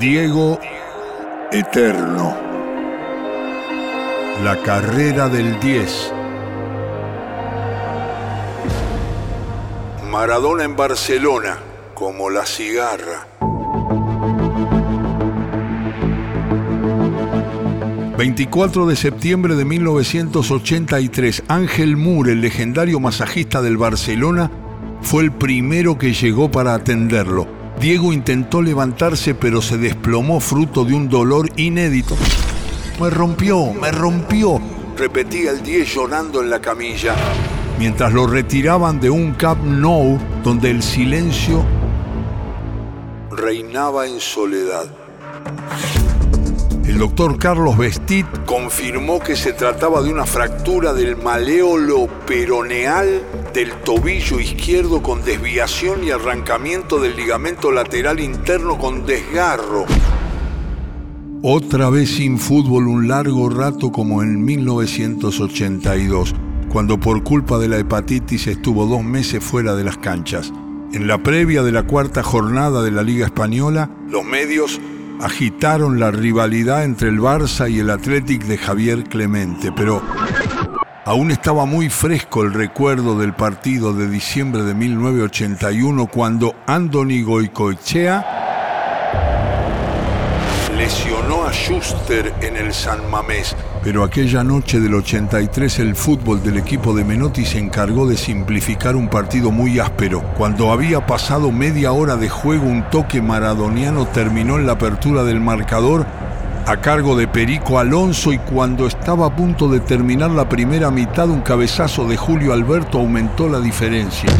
Diego Eterno. La carrera del 10. Maradona en Barcelona, como la cigarra. 24 de septiembre de 1983, Ángel Moore, el legendario masajista del Barcelona, fue el primero que llegó para atenderlo. Diego intentó levantarse pero se desplomó fruto de un dolor inédito. Me rompió, me rompió, repetía el 10 llorando en la camilla, mientras lo retiraban de un Camp Nou donde el silencio reinaba en soledad. El doctor Carlos Vestit confirmó que se trataba de una fractura del maleolo peroneal del tobillo izquierdo con desviación y arrancamiento del ligamento lateral interno con desgarro. Otra vez sin fútbol un largo rato como en 1982, cuando por culpa de la hepatitis estuvo dos meses fuera de las canchas. En la previa de la cuarta jornada de la Liga Española, los medios agitaron la rivalidad entre el Barça y el Athletic de Javier Clemente, pero aún estaba muy fresco el recuerdo del partido de diciembre de 1981 cuando Andoni Goicoechea lesionó a Schuster en el San Mamés, pero aquella noche del 83 el fútbol del equipo de Menotti se encargó de simplificar un partido muy áspero. Cuando había pasado media hora de juego un toque maradoniano terminó en la apertura del marcador a cargo de Perico Alonso y cuando estaba a punto de terminar la primera mitad un cabezazo de Julio Alberto aumentó la diferencia.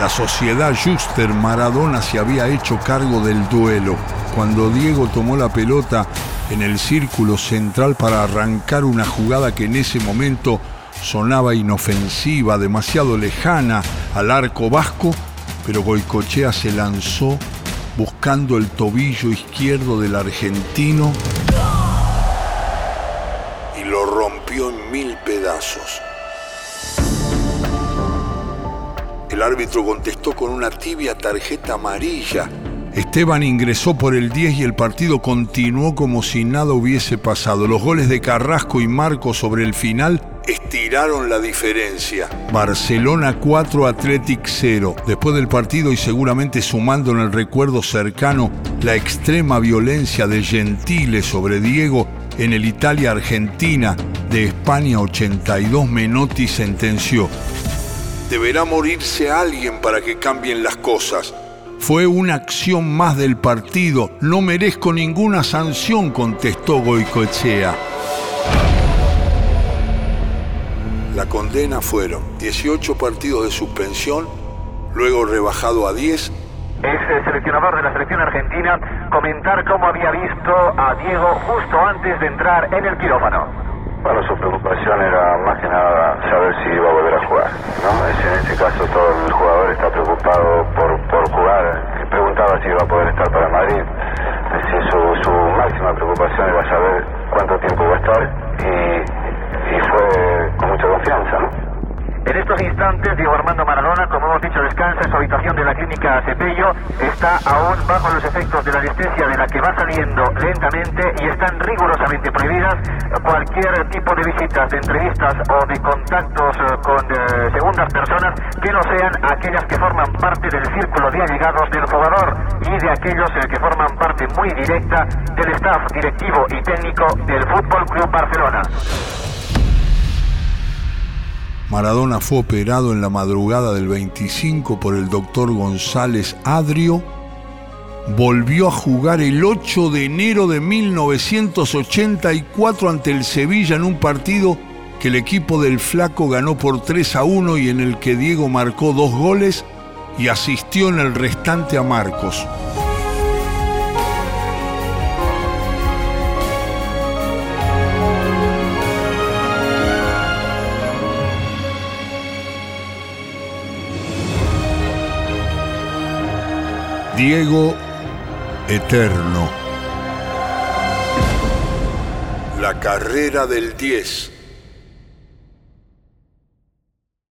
La sociedad Juster Maradona se había hecho cargo del duelo. Cuando Diego tomó la pelota en el círculo central para arrancar una jugada que en ese momento sonaba inofensiva, demasiado lejana al arco vasco, pero Goicochea se lanzó buscando el tobillo izquierdo del argentino y lo rompió en mil pedazos. El árbitro contestó con una tibia tarjeta amarilla. Esteban ingresó por el 10 y el partido continuó como si nada hubiese pasado. Los goles de Carrasco y Marco sobre el final estiraron la diferencia. Barcelona 4, Athletic 0. Después del partido y seguramente sumando en el recuerdo cercano la extrema violencia de Gentile sobre Diego en el Italia-Argentina de España 82, Menotti sentenció deberá morirse alguien para que cambien las cosas. Fue una acción más del partido. No merezco ninguna sanción, contestó Goicoechea. La condena fueron 18 partidos de suspensión, luego rebajado a 10. Es el seleccionador de la selección argentina comentar cómo había visto a Diego justo antes de entrar en el quirófano. Bueno, su preocupación era más que nada saber si iba a volver ¿no? en este caso todo el jugador está preocupado por, por jugar. Preguntaba si iba a poder estar para Madrid. Es decir, su, su máxima preocupación era saber cuánto tiempo va a estar y, y fue con mucha confianza. ¿no? En estos instantes, Diego Armando Maradona, como hemos dicho, descansa en su habitación de la clínica Cepello. Está aún bajo los efectos de la anestesia de la que va saliendo lentamente y están rigurosamente prohibidas cualquier tipo de visitas, de entrevistas o de contactos eh, con eh, segundas personas que no sean aquellas que forman parte del círculo de allegados del jugador y de aquellos eh, que forman parte muy directa del staff directivo y técnico del Fútbol Club Barcelona. Maradona fue operado en la madrugada del 25 por el doctor González Adrio. Volvió a jugar el 8 de enero de 1984 ante el Sevilla en un partido que el equipo del Flaco ganó por 3 a 1 y en el que Diego marcó dos goles y asistió en el restante a Marcos. Diego Eterno. La carrera del 10.